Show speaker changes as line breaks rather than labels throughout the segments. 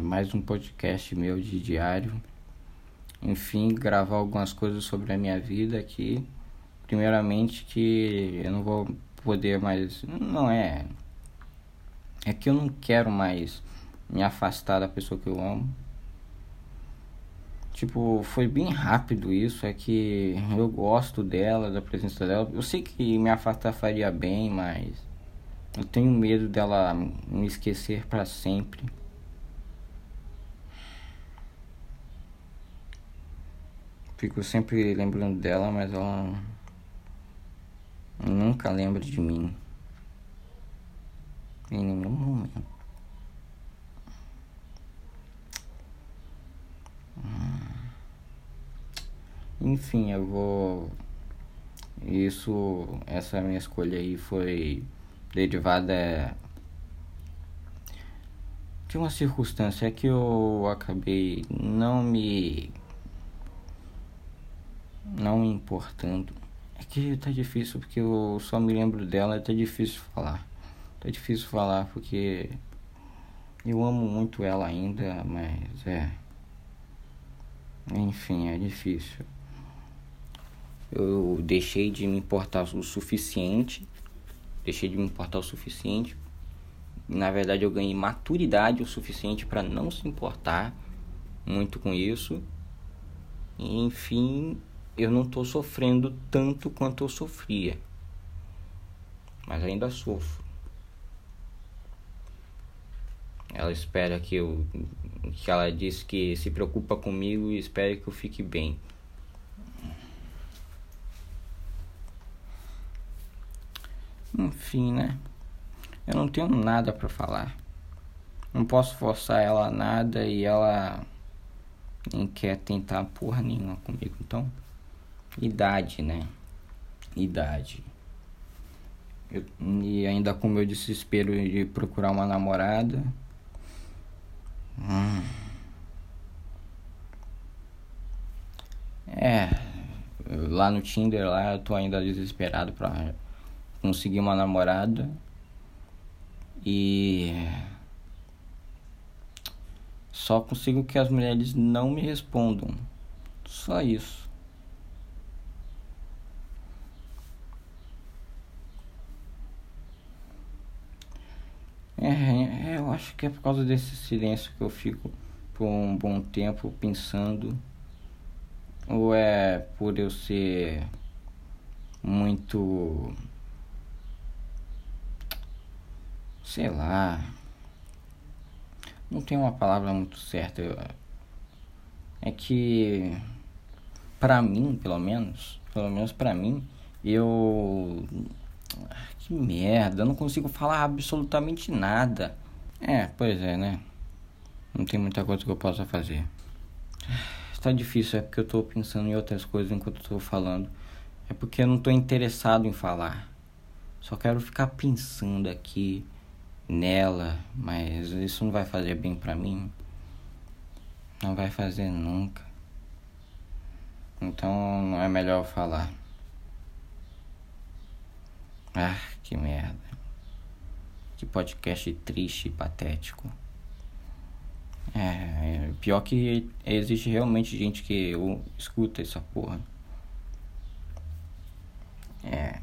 mais um podcast meu de diário. Enfim, gravar algumas coisas sobre a minha vida aqui. Primeiramente que eu não vou poder mais. Não é. É que eu não quero mais me afastar da pessoa que eu amo. Tipo, foi bem rápido isso. É que eu gosto dela, da presença dela. Eu sei que me afastar faria bem, mas eu tenho medo dela me esquecer para sempre. Fico sempre lembrando dela, mas ela nunca lembra de mim. Em nenhum momento. Enfim, eu vou. Isso, essa minha escolha aí foi derivada de uma circunstância que eu acabei não me não importando. É que tá difícil porque eu só me lembro dela, tá difícil falar. Tá difícil falar porque eu amo muito ela ainda, mas é. Enfim, é difícil eu deixei de me importar o suficiente. Deixei de me importar o suficiente. Na verdade, eu ganhei maturidade o suficiente para não se importar muito com isso. Enfim, eu não estou sofrendo tanto quanto eu sofria. Mas ainda sofro. Ela espera que eu. que ela diz que se preocupa comigo e espera que eu fique bem. Enfim, né? Eu não tenho nada para falar. Não posso forçar ela a nada e ela nem quer tentar porra nenhuma comigo. Então, idade, né? Idade. Eu, e ainda com meu desespero de procurar uma namorada. Hum. É, lá no Tinder lá eu tô ainda desesperado pra consegui uma namorada e só consigo que as mulheres não me respondam. Só isso. É, é, eu acho que é por causa desse silêncio que eu fico por um bom tempo pensando. Ou é por eu ser muito sei lá. Não tem uma palavra muito certa. É que para mim, pelo menos, pelo menos para mim, eu que merda, eu não consigo falar absolutamente nada. É, pois é, né? Não tem muita coisa que eu possa fazer. Está difícil, é porque eu tô pensando em outras coisas enquanto eu tô falando. É porque eu não tô interessado em falar. Só quero ficar pensando aqui nela, mas isso não vai fazer bem para mim. Não vai fazer nunca. Então é melhor falar. Ah, que merda. Que podcast triste e patético. É, é, pior que existe realmente gente que escuta essa porra. É.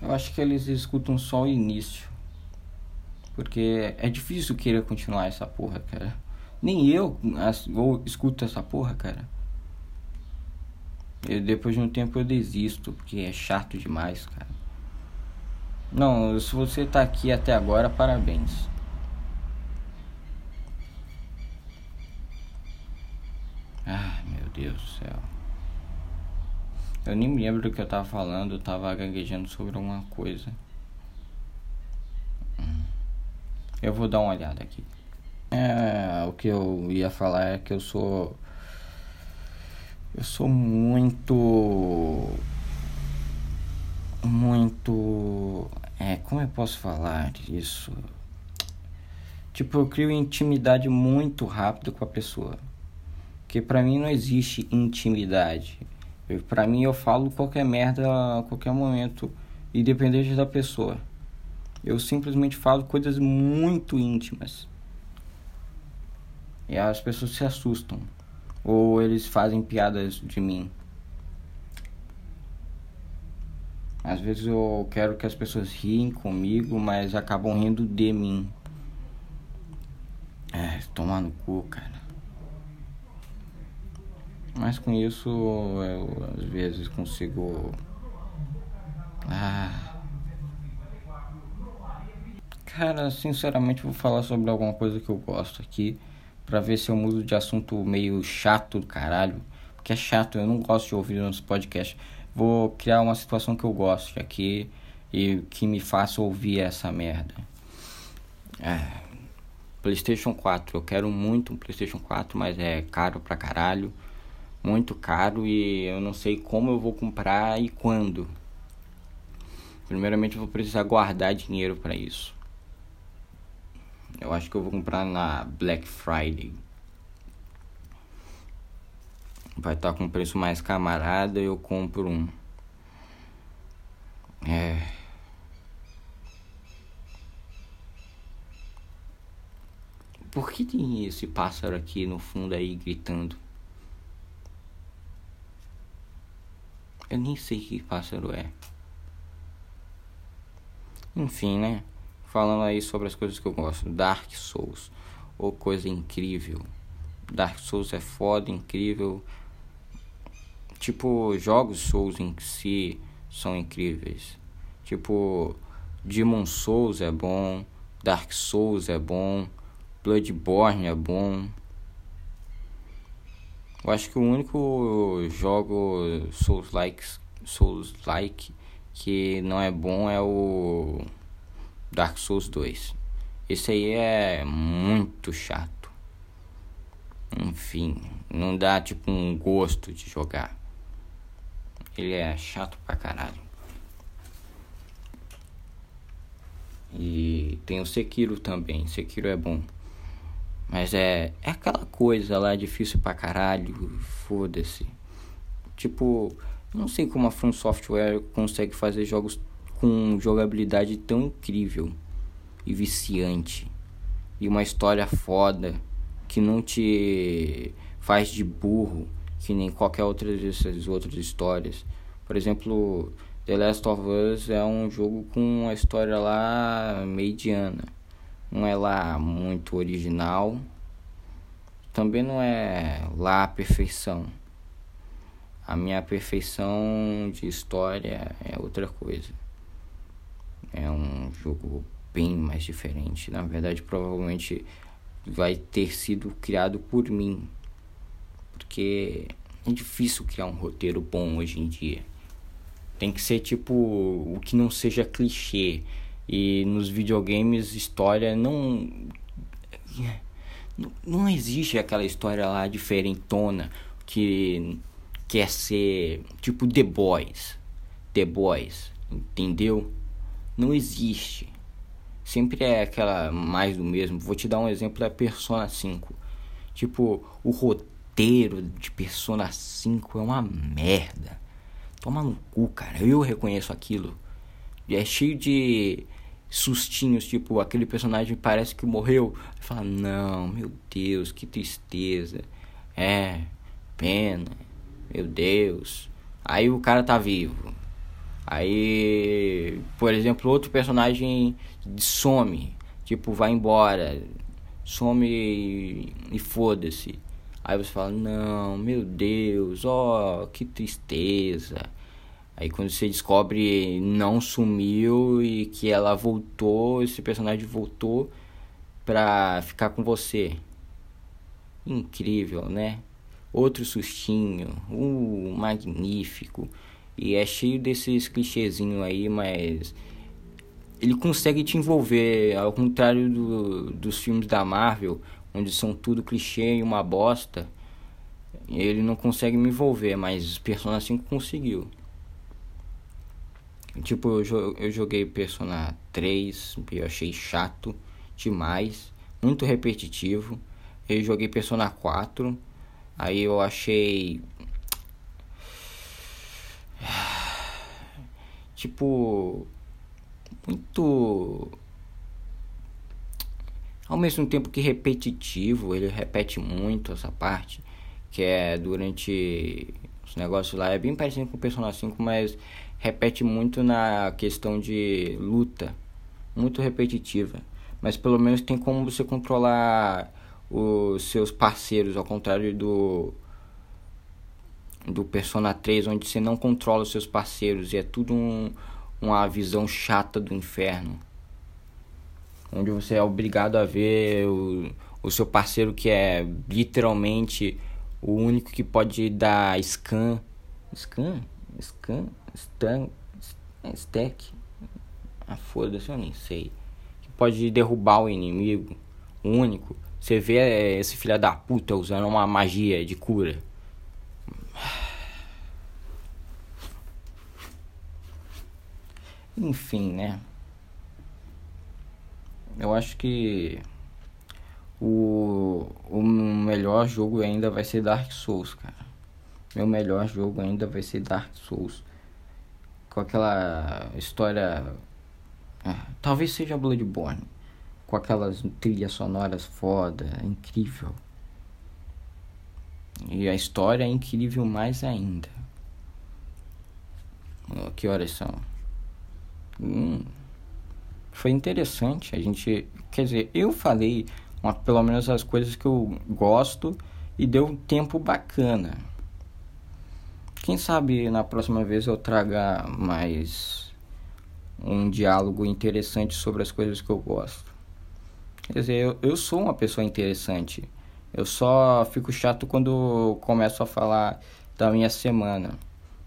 Eu acho que eles escutam só o início. Porque é difícil querer continuar essa porra, cara. Nem eu, escuto essa porra, cara. Depois de um tempo eu desisto, porque é chato demais, cara. Não, se você tá aqui até agora, parabéns. Ah, meu Deus do céu. Eu nem me lembro do que eu tava falando, eu tava gaguejando sobre alguma coisa. Hum. Eu vou dar uma olhada aqui. É, o que eu ia falar é que eu sou. Eu sou muito. Muito. É, como eu posso falar isso? Tipo, eu crio intimidade muito rápido com a pessoa. Porque pra mim não existe intimidade. Para mim eu falo qualquer merda a qualquer momento independente da pessoa. Eu simplesmente falo coisas muito íntimas. E as pessoas se assustam. Ou eles fazem piadas de mim. Às vezes eu quero que as pessoas riem comigo, mas acabam rindo de mim. É, tomar no cu, cara. Mas com isso eu às vezes consigo. Ah. Cara, sinceramente vou falar sobre alguma coisa que eu gosto aqui. Pra ver se eu mudo de assunto meio chato do caralho. Porque é chato, eu não gosto de ouvir nos podcasts. Vou criar uma situação que eu gosto aqui e que me faça ouvir essa merda. É. PlayStation 4. Eu quero muito um PlayStation 4, mas é caro pra caralho. Muito caro e eu não sei como eu vou comprar e quando. Primeiramente eu vou precisar guardar dinheiro para isso. Eu acho que eu vou comprar na Black Friday. Vai estar com preço mais camarada, eu compro um. É. Por que tem esse pássaro aqui no fundo aí gritando? Eu nem sei que pássaro é. Enfim, né? Falando aí sobre as coisas que eu gosto. Dark Souls. Ou coisa incrível. Dark Souls é foda, incrível. Tipo, jogos Souls em si são incríveis. Tipo, Demon Souls é bom. Dark Souls é bom. Bloodborne é bom. Eu acho que o único jogo Souls-like Souls -like que não é bom é o Dark Souls 2. Esse aí é muito chato. Enfim, não dá tipo um gosto de jogar. Ele é chato pra caralho. E tem o Sekiro também. Sekiro é bom. Mas é, é aquela coisa lá difícil pra caralho, foda-se. Tipo, não sei como a From Software consegue fazer jogos com jogabilidade tão incrível e viciante. E uma história foda que não te faz de burro, que nem qualquer outra dessas outras histórias. Por exemplo, The Last of Us é um jogo com uma história lá mediana não é lá muito original, também não é lá a perfeição. A minha perfeição de história é outra coisa. É um jogo bem mais diferente. Na verdade, provavelmente vai ter sido criado por mim. Porque é difícil criar um roteiro bom hoje em dia. Tem que ser tipo o que não seja clichê. E nos videogames, história não. Não existe aquela história lá diferentona que quer ser tipo The Boys. The Boys, entendeu? Não existe. Sempre é aquela mais do mesmo. Vou te dar um exemplo da Persona 5. Tipo, o roteiro de Persona 5 é uma merda. Toma no cu, cara. Eu reconheço aquilo. É cheio de sustinhos, tipo, aquele personagem parece que morreu. Fala, não, meu Deus, que tristeza. É, pena, meu Deus. Aí o cara tá vivo. Aí, por exemplo, outro personagem some, tipo, vai embora, some e, e foda-se. Aí você fala, não, meu Deus, ó, oh, que tristeza. Aí quando você descobre não sumiu e que ela voltou, esse personagem voltou pra ficar com você. Incrível, né? Outro sustinho, uh, magnífico. E é cheio desses clichêzinhos aí, mas ele consegue te envolver, ao contrário do, dos filmes da Marvel, onde são tudo clichê e uma bosta. Ele não consegue me envolver, mas Persona 5 conseguiu. Tipo, eu, eu joguei Persona 3 e eu achei chato demais, muito repetitivo. Eu joguei Persona 4, aí eu achei. Tipo muito ao mesmo tempo que repetitivo, ele repete muito essa parte, que é durante os negócios lá, é bem parecido com o Persona 5, mas repete muito na questão de luta, muito repetitiva, mas pelo menos tem como você controlar os seus parceiros, ao contrário do do Persona 3, onde você não controla os seus parceiros e é tudo um, uma visão chata do inferno onde você é obrigado a ver o, o seu parceiro que é literalmente o único que pode dar scan. Scan? Scan? Stan? Stack? Ah, foda-se, eu nem sei. Que pode derrubar o inimigo. O único. Você vê esse filho da puta usando uma magia de cura. Enfim, né? Eu acho que o, o melhor jogo ainda vai ser Dark Souls, cara. Meu melhor jogo ainda vai ser Dark Souls. Com aquela história. É, talvez seja Bloodborne. Com aquelas trilhas sonoras foda, incrível. E a história é incrível mais ainda. Que horas são? Hum, foi interessante. A gente, quer dizer, eu falei uma, pelo menos as coisas que eu gosto e deu um tempo bacana. Quem sabe na próxima vez eu traga mais um diálogo interessante sobre as coisas que eu gosto. Quer dizer, eu, eu sou uma pessoa interessante. Eu só fico chato quando começo a falar da minha semana,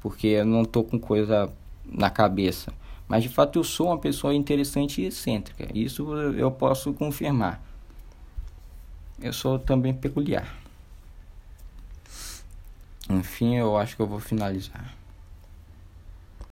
porque eu não tô com coisa na cabeça. Mas de fato eu sou uma pessoa interessante e excêntrica. Isso eu posso confirmar. Eu sou também peculiar. Enfim, eu acho que eu vou finalizar.